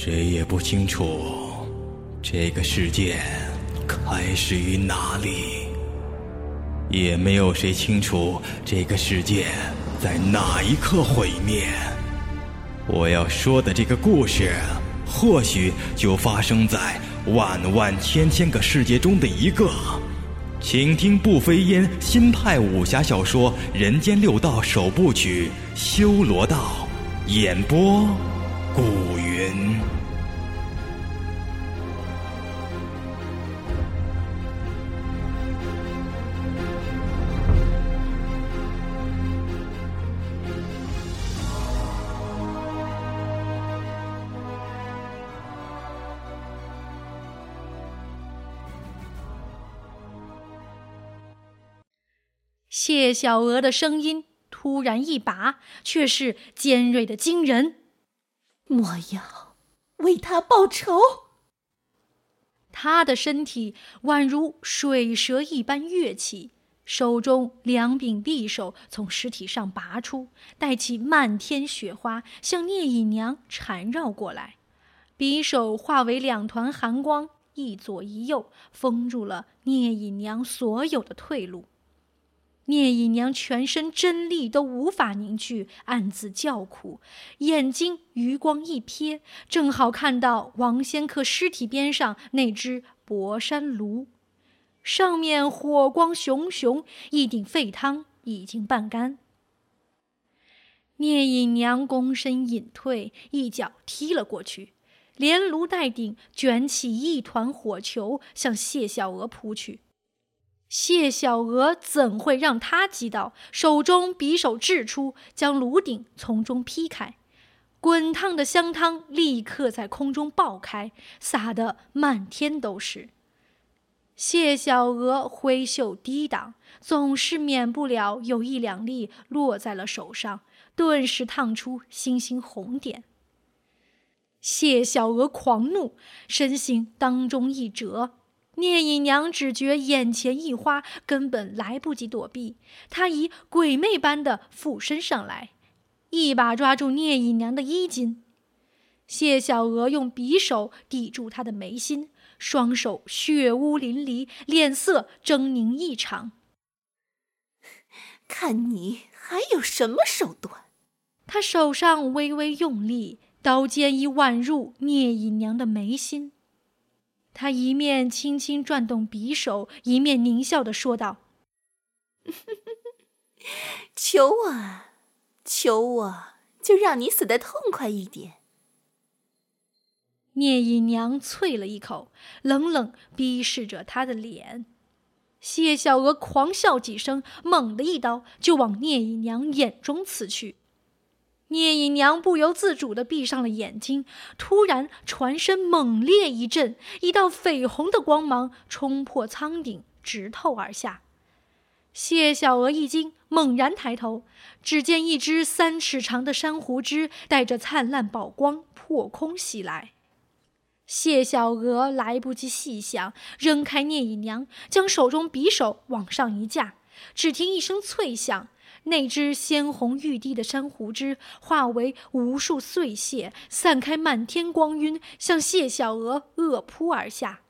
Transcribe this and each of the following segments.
谁也不清楚这个世界开始于哪里，也没有谁清楚这个世界在哪一刻毁灭。我要说的这个故事，或许就发生在万万千千个世界中的一个。请听不飞烟新派武侠小说《人间六道》首部曲《修罗道》，演播古谢小娥的声音突然一拔，却是尖锐的惊人。莫要为他报仇！他的身体宛如水蛇一般跃起，手中两柄匕首从尸体上拔出，带起漫天雪花，向聂隐娘缠绕过来。匕首化为两团寒光，一左一右，封住了聂隐娘所有的退路。聂隐娘全身真力都无法凝聚，暗自叫苦，眼睛余光一瞥，正好看到王仙客尸体边上那只博山炉，上面火光熊熊，一鼎沸汤已经半干。聂隐娘躬身隐退，一脚踢了过去，连炉带鼎卷起一团火球，向谢小娥扑去。谢小娥怎会让他击倒？手中匕首掷出，将炉鼎从中劈开，滚烫的香汤立刻在空中爆开，洒得满天都是。谢小娥挥袖抵挡，总是免不了有一两粒落在了手上，顿时烫出星星红点。谢小娥狂怒，身形当中一折。聂隐娘只觉眼前一花，根本来不及躲避。她以鬼魅般的附身上来，一把抓住聂隐娘的衣襟。谢小娥用匕首抵住她的眉心，双手血污淋漓，脸色狰狞异常。看你还有什么手段？她手上微微用力，刀尖已挽入聂隐娘的眉心。他一面轻轻转动匕首，一面狞笑的说道：“求我，求我，就让你死的痛快一点。”聂隐娘啐了一口，冷冷逼视着他的脸。谢小娥狂笑几声，猛地一刀就往聂隐娘眼中刺去。聂隐娘不由自主地闭上了眼睛，突然船身猛烈一震，一道绯红的光芒冲破舱顶，直透而下。谢小娥一惊，猛然抬头，只见一只三尺长的珊瑚枝带着灿烂宝光破空袭来。谢小娥来不及细想，扔开聂隐娘，将手中匕首往上一架，只听一声脆响。那只鲜红欲滴的珊瑚枝化为无数碎屑，散开满天光晕，向谢小娥恶扑而下。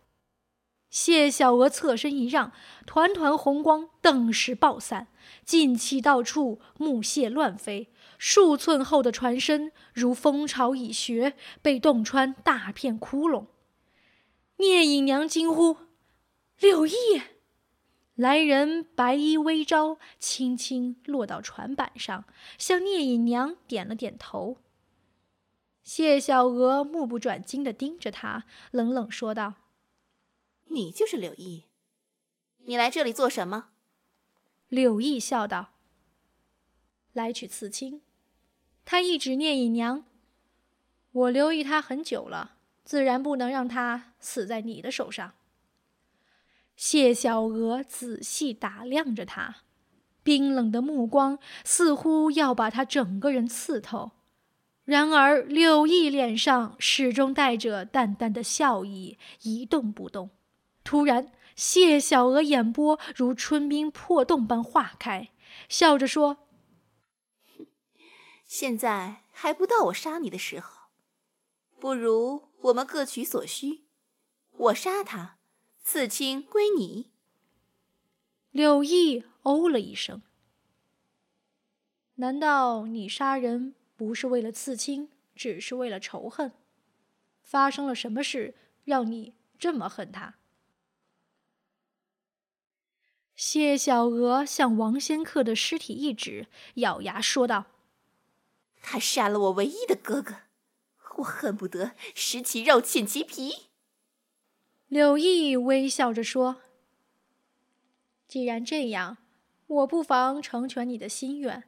谢小娥侧身一让，团团红光顿时爆散，劲气到处，木屑乱飞，数寸厚的船身如蜂巢蚁穴，被洞穿大片窟窿。聂隐娘惊呼：“柳毅！”来人白衣微招，轻轻落到船板上，向聂隐娘点了点头。谢小娥目不转睛地盯着他，冷冷说道：“你就是柳毅，你来这里做什么？”柳毅笑道：“来取刺青。”他一指聂隐娘：“我留意他很久了，自然不能让他死在你的手上。”谢小娥仔细打量着他，冰冷的目光似乎要把他整个人刺透。然而柳毅脸上始终带着淡淡的笑意，一动不动。突然，谢小娥眼波如春冰破洞般化开，笑着说：“现在还不到我杀你的时候，不如我们各取所需，我杀他，刺青归你。柳毅哦了一声。难道你杀人不是为了刺青，只是为了仇恨？发生了什么事让你这么恨他？谢小娥向王仙客的尸体一指，咬牙说道：“他杀了我唯一的哥哥，我恨不得食其肉寝其皮。”柳毅微笑着说：“既然这样，我不妨成全你的心愿。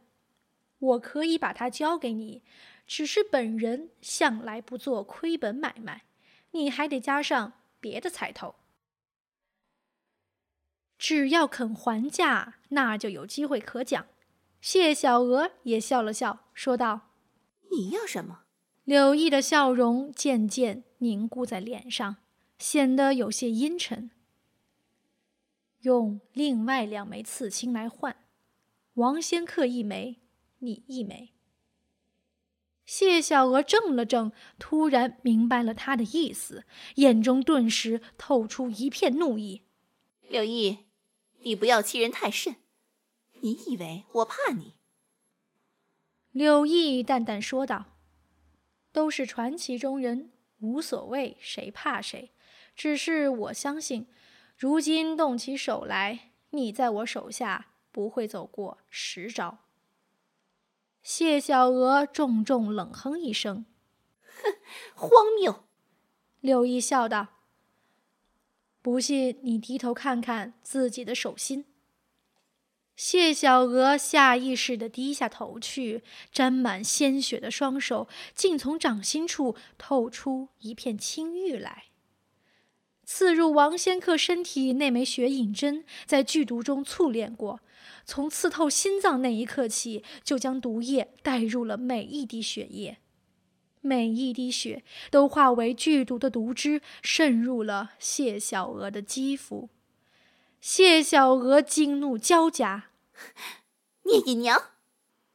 我可以把它交给你，只是本人向来不做亏本买卖，你还得加上别的彩头。”只要肯还价，那就有机会可讲。谢小娥也笑了笑，说道：“你要什么？”柳毅的笑容渐渐凝固在脸上，显得有些阴沉。用另外两枚刺青来换，王仙客一枚，你一枚。谢小娥怔了怔，突然明白了他的意思，眼中顿时透出一片怒意。柳毅。你不要欺人太甚！你以为我怕你？柳毅淡淡说道：“都是传奇中人，无所谓谁怕谁。只是我相信，如今动起手来，你在我手下不会走过十招。”谢小娥重重冷哼一声：“哼，荒谬！”柳毅笑道。不信，你低头看看自己的手心。谢小娥下意识地低下头去，沾满鲜血的双手竟从掌心处透出一片青玉来。刺入王仙客身体那枚血影针，在剧毒中淬炼过，从刺透心脏那一刻起，就将毒液带入了每一滴血液。每一滴血都化为剧毒的毒汁，渗入了谢小娥的肌肤。谢小娥惊怒交加，聂隐娘！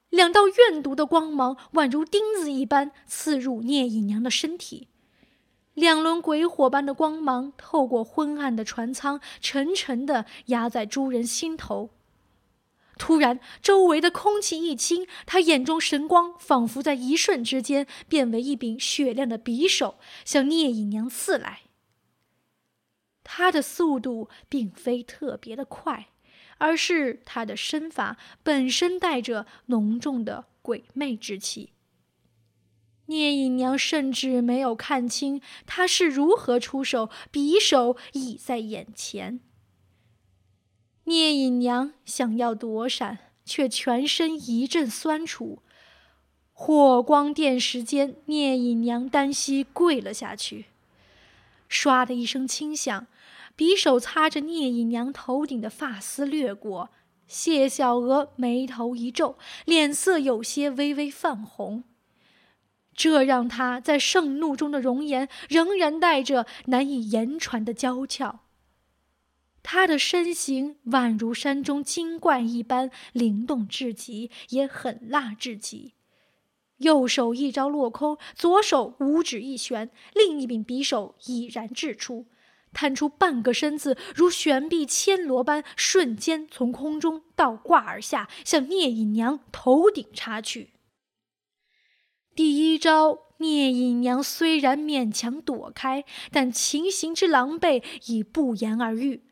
两道怨毒的光芒宛如钉子一般刺入聂隐娘的身体，两轮鬼火般的光芒透过昏暗的船舱，沉沉地压在诸人心头。突然，周围的空气一清，他眼中神光仿佛在一瞬之间变为一柄雪亮的匕首，向聂隐娘刺来。他的速度并非特别的快，而是他的身法本身带着浓重的鬼魅之气。聂隐娘甚至没有看清他是如何出手，匕首已在眼前。聂隐娘想要躲闪，却全身一阵酸楚，火光电石间，聂隐娘单膝跪了下去。唰的一声轻响，匕首擦着聂隐娘头顶的发丝掠过。谢小娥眉头一皱，脸色有些微微泛红，这让他在盛怒中的容颜仍然带着难以言传的娇俏。他的身形宛如山中精怪一般灵动至极，也狠辣至极。右手一招落空，左手五指一旋，另一柄匕首已然掷出，探出半个身子，如悬臂牵罗般，瞬间从空中倒挂而下，向聂隐娘头顶插去。一招，聂隐娘虽然勉强躲开，但情形之狼狈已不言而喻。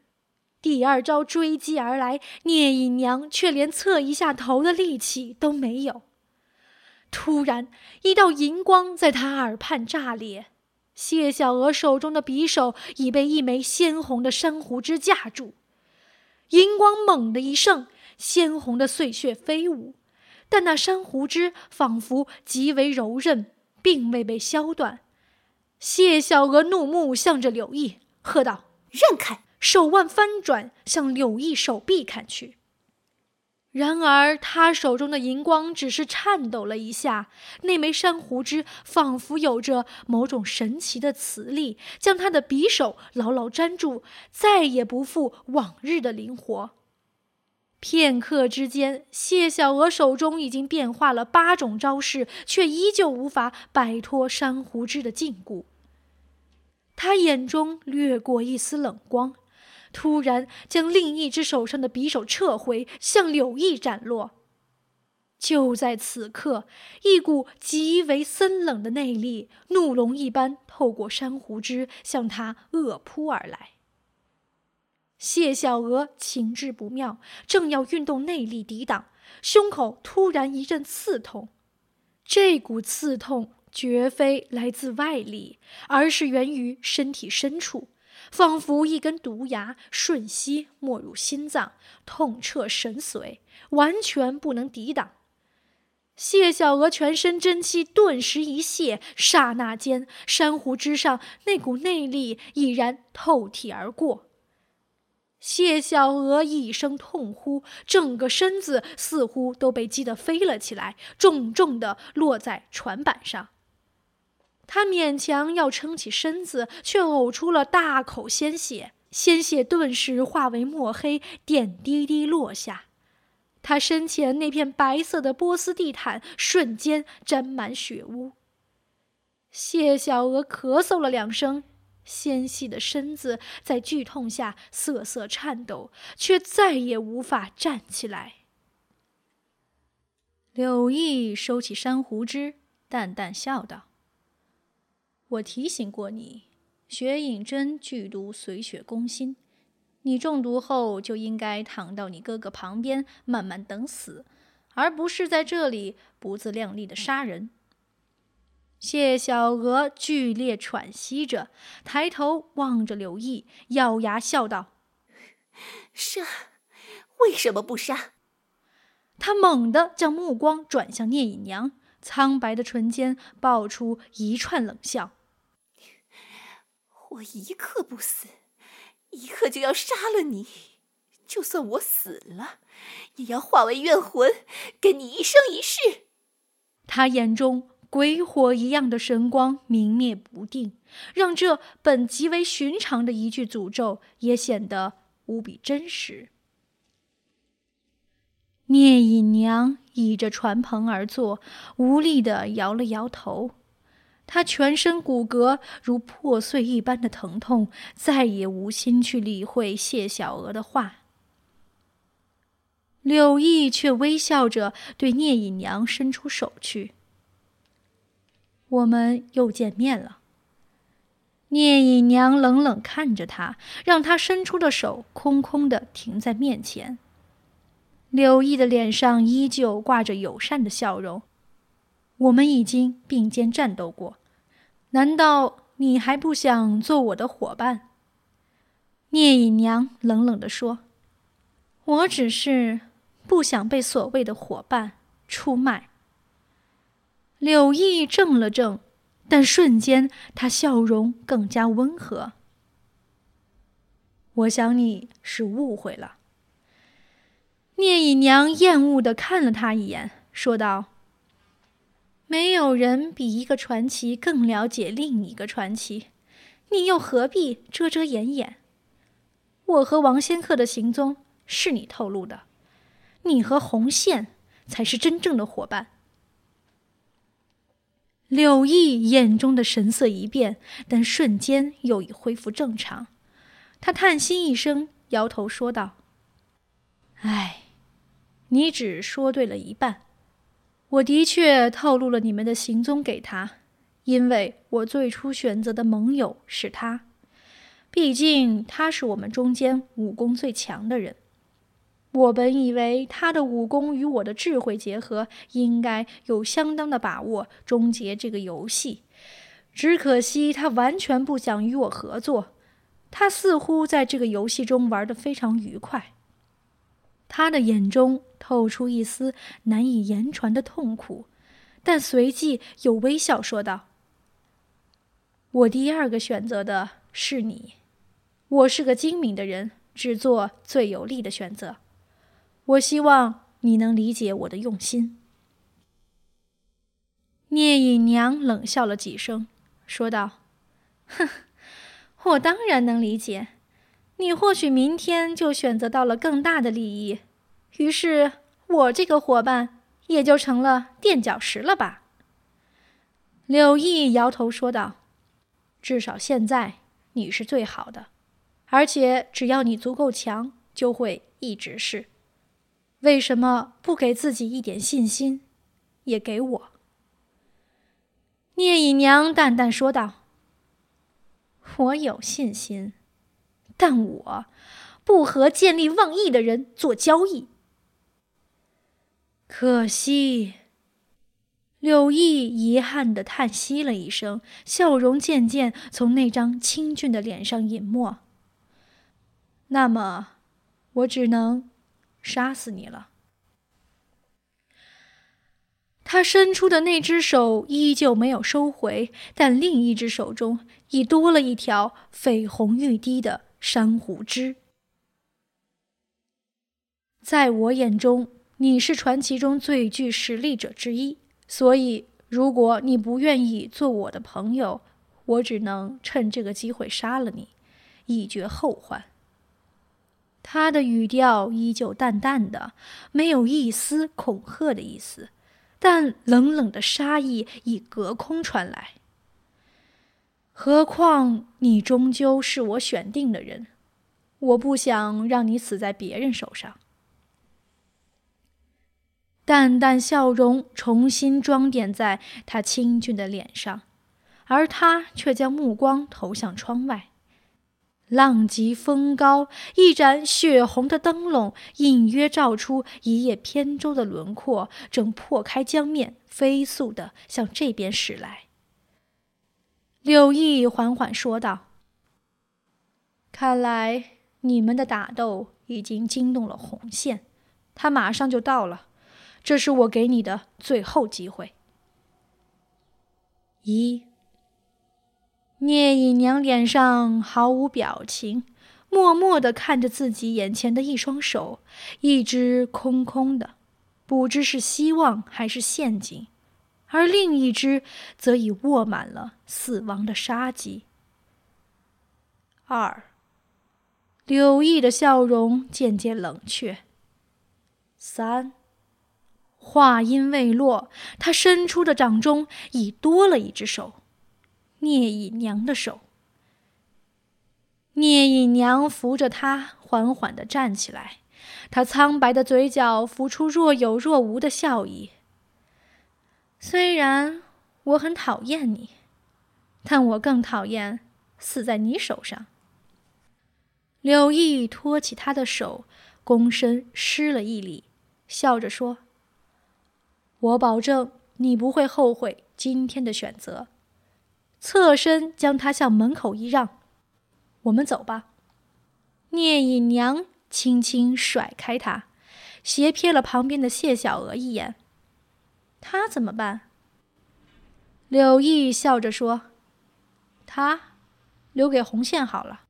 第二招追击而来，聂隐娘却连侧一下头的力气都没有。突然，一道银光在她耳畔炸裂，谢小娥手中的匕首已被一枚鲜红的珊瑚枝架住。银光猛地一盛，鲜红的碎屑飞舞，但那珊瑚枝仿佛极为柔韧，并未被削断。谢小娥怒目向着柳毅，喝道：“让开！”手腕翻转，向柳毅手臂砍去。然而，他手中的银光只是颤抖了一下，那枚珊瑚枝仿佛有着某种神奇的磁力，将他的匕首牢牢粘住，再也不复往日的灵活。片刻之间，谢小娥手中已经变化了八种招式，却依旧无法摆脱珊瑚枝的禁锢。他眼中掠过一丝冷光，突然将另一只手上的匕首撤回，向柳毅斩落。就在此刻，一股极为森冷的内力，怒龙一般透过珊瑚枝向他恶扑而来。谢小娥情志不妙，正要运动内力抵挡，胸口突然一阵刺痛。这股刺痛绝非来自外力，而是源于身体深处，仿佛一根毒牙瞬息没入心脏，痛彻神髓，完全不能抵挡。谢小娥全身真气顿时一泄，刹那间，珊瑚之上那股内力已然透体而过。谢小娥一声痛呼，整个身子似乎都被击得飞了起来，重重的落在船板上。她勉强要撑起身子，却呕出了大口鲜血，鲜血顿时化为墨黑，点滴滴落下。他身前那片白色的波斯地毯瞬间沾满血污。谢小娥咳嗽了两声，纤细的身子在剧痛下瑟瑟颤抖，却再也无法站起来。柳毅收起珊瑚枝，淡淡笑道：“我提醒过你，雪影针剧毒，随血攻心。”你中毒后就应该躺到你哥哥旁边，慢慢等死，而不是在这里不自量力的杀人。谢小娥剧烈喘息着，抬头望着刘毅，咬牙笑道：“杀？为什么不杀？”他猛地将目光转向聂隐娘，苍白的唇间爆出一串冷笑：“我一刻不死。”一刻就要杀了你，就算我死了，也要化为怨魂，跟你一生一世。他眼中鬼火一样的神光明灭不定，让这本极为寻常的一句诅咒也显得无比真实。聂隐娘倚着船篷而坐，无力的摇了摇头。他全身骨骼如破碎一般的疼痛，再也无心去理会谢小娥的话。柳毅却微笑着对聂隐娘伸出手去。我们又见面了。聂隐娘冷冷看着他，让他伸出的手空空的停在面前。柳毅的脸上依旧挂着友善的笑容。我们已经并肩战斗过，难道你还不想做我的伙伴？聂隐娘冷冷地说：“我只是不想被所谓的伙伴出卖。”柳毅怔了怔，但瞬间他笑容更加温和。我想你是误会了。聂隐娘厌恶的看了他一眼，说道。没有人比一个传奇更了解另一个传奇，你又何必遮遮掩掩？我和王仙客的行踪是你透露的，你和红线才是真正的伙伴。柳毅眼中的神色一变，但瞬间又已恢复正常。他叹息一声，摇头说道：“唉，你只说对了一半。”我的确透露了你们的行踪给他，因为我最初选择的盟友是他，毕竟他是我们中间武功最强的人。我本以为他的武功与我的智慧结合，应该有相当的把握终结这个游戏。只可惜他完全不想与我合作，他似乎在这个游戏中玩得非常愉快。他的眼中透出一丝难以言传的痛苦，但随即又微笑说道：“我第二个选择的是你，我是个精明的人，只做最有利的选择。我希望你能理解我的用心。”聂隐娘冷笑了几声，说道：“哼，我当然能理解。”你或许明天就选择到了更大的利益，于是我这个伙伴也就成了垫脚石了吧？柳毅摇头说道：“至少现在你是最好的，而且只要你足够强，就会一直是。为什么不给自己一点信心，也给我？”聂隐娘淡淡说道：“我有信心，但我不和见利忘义的人做交易。可惜。”柳毅遗憾的叹息了一声，笑容渐渐从那张清俊的脸上隐没。那么，我只能杀死你了。他伸出的那只手依旧没有收回，但另一只手中已多了一条绯红欲滴的珊瑚枝。在我眼中，你是传奇中最具实力者之一。所以，如果你不愿意做我的朋友，我只能趁这个机会杀了你，以绝后患。他的语调依旧淡淡的，没有一丝恐吓的意思，但冷冷的杀意已隔空传来。何况你终究是我选定的人，我不想让你死在别人手上。淡淡笑容重新装点在他清俊的脸上，而他却将目光投向窗外。浪急风高，一盏血红的灯笼隐约照出一叶扁舟的轮廓，正破开江面，飞速的向这边驶来。柳毅缓缓说道：“看来你们的打斗已经惊动了红线，他马上就到了。”这是我给你的最后机会。一，聂隐娘脸上毫无表情，默默的看着自己眼前的一双手，一只空空的，不知是希望还是陷阱，而另一只则已握满了死亡的杀机。二，柳毅的笑容渐渐冷却。三。话音未落，他伸出的掌中已多了一只手，聂隐娘的手。聂隐娘扶着他缓缓的站起来，她苍白的嘴角浮出若有若无的笑意。虽然我很讨厌你，但我更讨厌死在你手上。柳毅托起他的手，躬身施了一礼，笑着说。我保证你不会后悔今天的选择。侧身将他向门口一让，我们走吧。聂隐娘轻轻甩开他，斜瞥了旁边的谢小娥一眼。他怎么办？柳毅笑着说：“他留给红线好了。”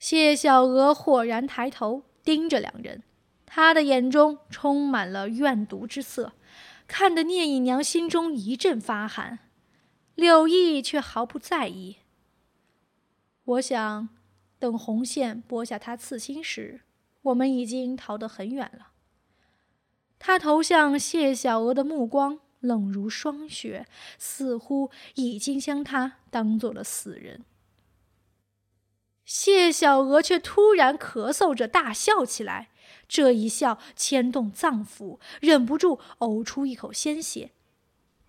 谢小娥豁然抬头盯着两人，她的眼中充满了怨毒之色。看得聂隐娘心中一阵发寒，柳毅却毫不在意。我想，等红线拨下他刺心时，我们已经逃得很远了。他投向谢小娥的目光冷如霜雪，似乎已经将她当做了死人。谢小娥却突然咳嗽着大笑起来。这一笑牵动脏腑，忍不住呕出一口鲜血。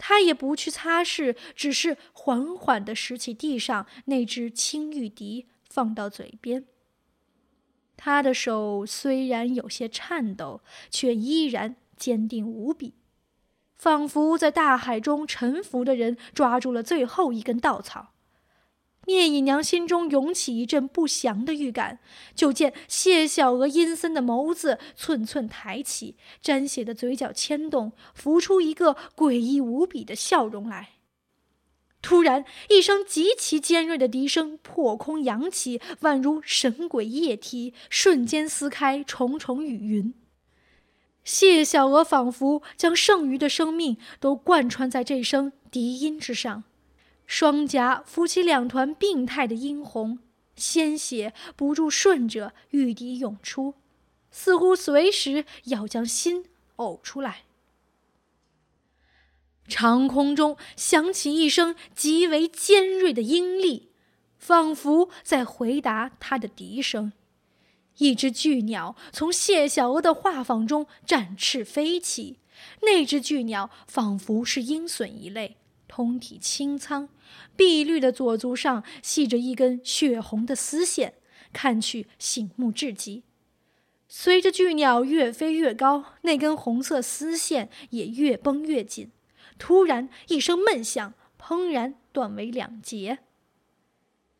他也不去擦拭，只是缓缓地拾起地上那只青玉笛，放到嘴边。他的手虽然有些颤抖，却依然坚定无比，仿佛在大海中沉浮的人抓住了最后一根稻草。聂隐娘心中涌起一阵不祥的预感，就见谢小娥阴森的眸子寸寸抬起，沾血的嘴角牵动，浮出一个诡异无比的笑容来。突然，一声极其尖锐的笛声破空扬起，宛如神鬼夜啼，瞬间撕开重重雨云。谢小娥仿佛将剩余的生命都贯穿在这声笛音之上。双颊浮起两团病态的殷红，鲜血不住顺着玉笛涌出，似乎随时要将心呕出来。长空中响起一声极为尖锐的鹰唳，仿佛在回答他的笛声。一只巨鸟从谢小娥的画舫中展翅飞起，那只巨鸟仿佛是鹰隼一类，通体青苍，碧绿的左足上系着一根血红的丝线，看去醒目至极。随着巨鸟越飞越高，那根红色丝线也越绷越紧。突然一声闷响，砰然断为两截。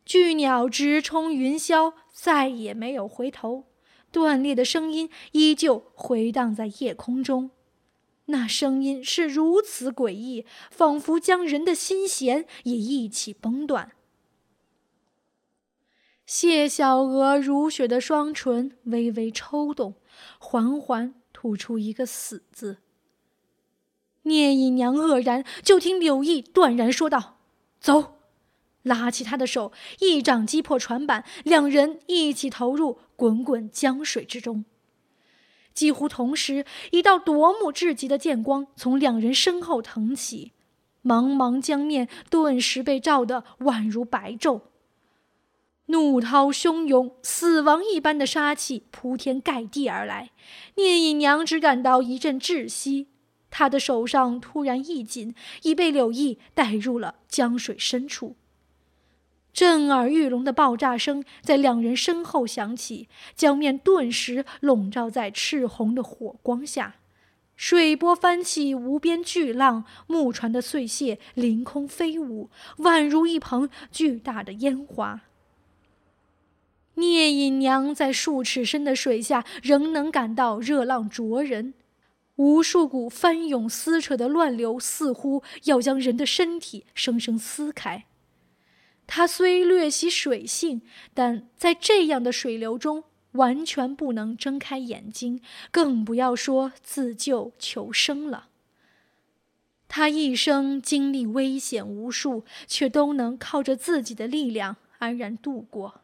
巨鸟直冲云霄，再也没有回头。断裂的声音依旧回荡在夜空中，那声音是如此诡异，仿佛将人的心弦也一起崩断。谢小娥如雪的双唇微微抽动，缓缓吐出一个“死”字。聂隐娘愕然，就听柳毅断然说道：“走！”拉起他的手，一掌击破船板，两人一起投入滚滚江水之中。几乎同时，一道夺目至极的剑光从两人身后腾起，茫茫江面顿时被照得宛如白昼。怒涛汹涌，死亡一般的杀气铺天盖地而来。聂隐娘只感到一阵窒息，她的手上突然一紧，已被柳毅带入了江水深处。震耳欲聋的爆炸声在两人身后响起，江面顿时笼罩在赤红的火光下，水波翻起无边巨浪，木船的碎屑凌空飞舞，宛如一捧巨大的烟花。聂隐娘在数尺深的水下仍能感到热浪灼人，无数股翻涌撕扯的乱流似乎要将人的身体生生撕开。他虽略习水性，但在这样的水流中，完全不能睁开眼睛，更不要说自救求生了。他一生经历危险无数，却都能靠着自己的力量安然度过。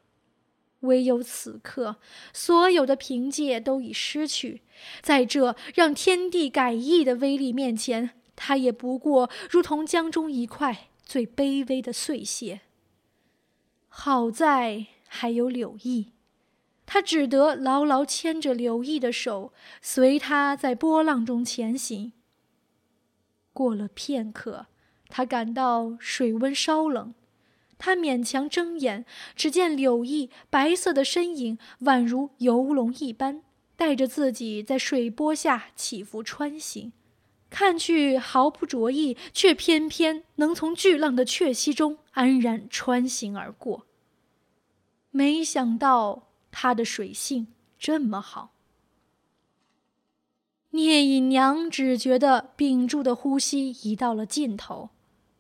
唯有此刻，所有的凭借都已失去，在这让天地改易的威力面前，他也不过如同江中一块最卑微的碎屑。好在还有柳毅，他只得牢牢牵着柳毅的手，随他在波浪中前行。过了片刻，他感到水温稍冷，他勉强睁眼，只见柳毅白色的身影宛如游龙一般，带着自己在水波下起伏穿行，看去毫不着意，却偏偏能从巨浪的却息中。安然穿行而过。没想到他的水性这么好。聂隐娘只觉得屏住的呼吸已到了尽头。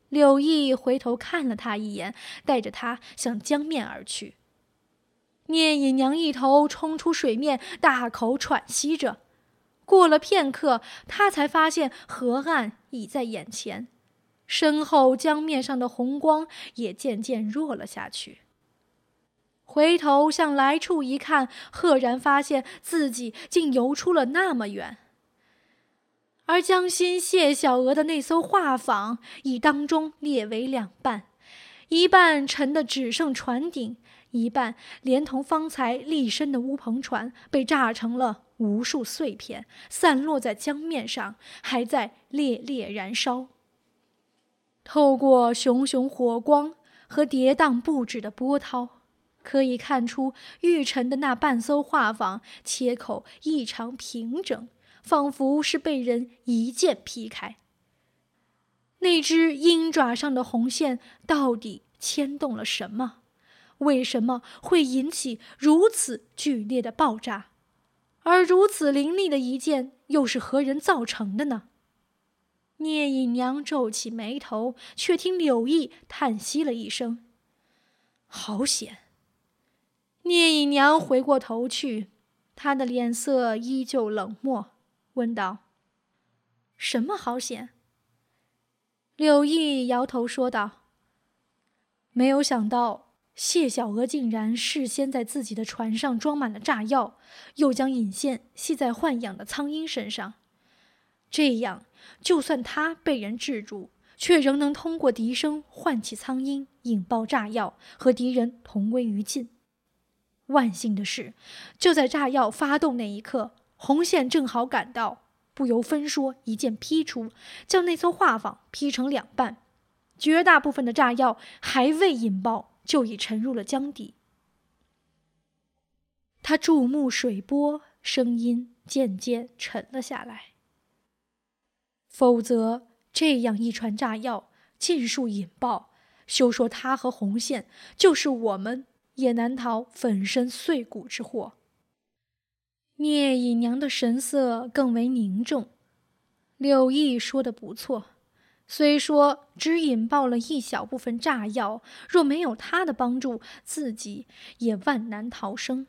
柳毅回头看了他一眼，带着他向江面而去。聂隐娘一头冲出水面，大口喘息着。过了片刻，他才发现河岸已在眼前。身后江面上的红光也渐渐弱了下去。回头向来处一看，赫然发现自己竟游出了那么远。而江心谢小娥的那艘画舫已当中裂为两半，一半沉的只剩船顶，一半连同方才立身的乌篷船被炸成了无数碎片，散落在江面上，还在烈烈燃烧。透过熊熊火光和跌宕不止的波涛，可以看出玉成的那半艘画舫切口异常平整，仿佛是被人一剑劈开。那只鹰爪上的红线到底牵动了什么？为什么会引起如此剧烈的爆炸？而如此凌厉的一剑又是何人造成的呢？聂隐娘皱起眉头，却听柳毅叹息了一声：“好险！”聂隐娘回过头去，她的脸色依旧冷漠，问道：“什么好险？”柳毅摇头说道：“没有想到谢小娥竟然事先在自己的船上装满了炸药，又将引线系在豢养的苍鹰身上。这样，就算他被人制住，却仍能通过笛声唤起苍鹰，引爆炸药，和敌人同归于尽。万幸的是，就在炸药发动那一刻，红线正好赶到，不由分说，一剑劈出，将那艘画舫劈成两半。绝大部分的炸药还未引爆，就已沉入了江底。他注目水波，声音渐渐沉了下来。否则，这样一船炸药尽数引爆，休说他和红线，就是我们也难逃粉身碎骨之祸。聂隐娘的神色更为凝重。柳毅说的不错，虽说只引爆了一小部分炸药，若没有他的帮助，自己也万难逃生。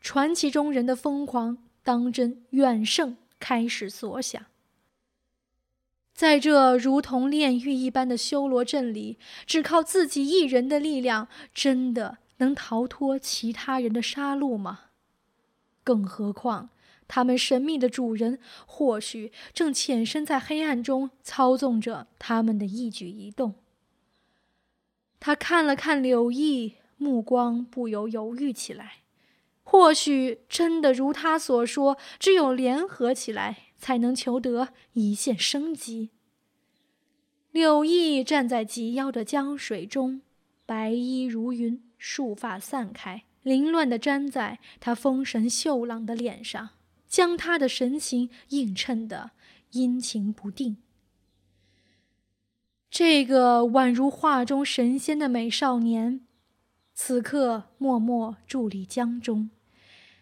传奇中人的疯狂，当真远胜开始所想。在这如同炼狱一般的修罗阵里，只靠自己一人的力量，真的能逃脱其他人的杀戮吗？更何况，他们神秘的主人或许正潜身在黑暗中，操纵着他们的一举一动。他看了看柳毅，目光不由犹豫起来。或许真的如他所说，只有联合起来。才能求得一线生机。柳毅站在及腰的江水中，白衣如云，束发散开，凌乱地粘在他丰神秀朗的脸上，将他的神情映衬得阴晴不定。这个宛如画中神仙的美少年，此刻默默伫立江中，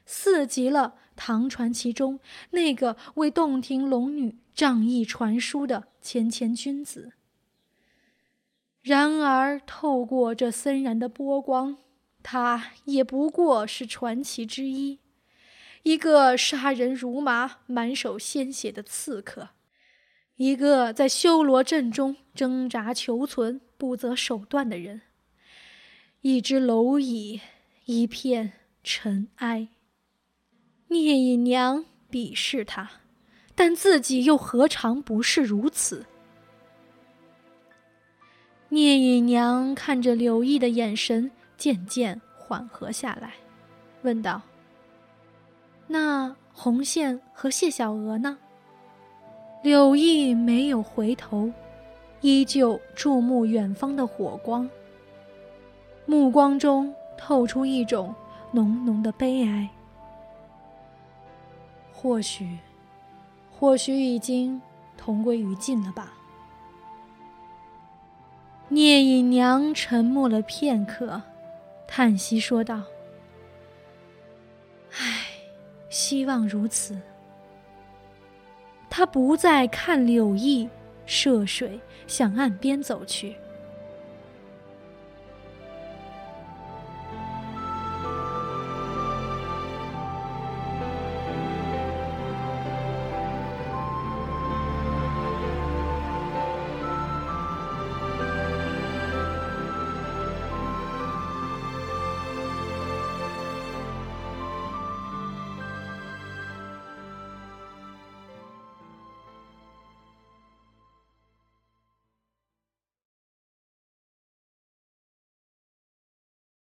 似极了。唐传奇中那个为洞庭龙女仗义传书的谦谦君子，然而透过这森然的波光，他也不过是传奇之一，一个杀人如麻、满手鲜血的刺客，一个在修罗阵中挣扎求存、不择手段的人，一只蝼蚁，一片尘埃。聂隐娘鄙视他，但自己又何尝不是如此？聂隐娘看着柳毅的眼神渐渐缓和下来，问道：“那红线和谢小娥呢？”柳毅没有回头，依旧注目远方的火光，目光中透出一种浓浓的悲哀。或许，或许已经同归于尽了吧。聂隐娘沉默了片刻，叹息说道：“唉，希望如此。”他不再看柳毅，涉水向岸边走去。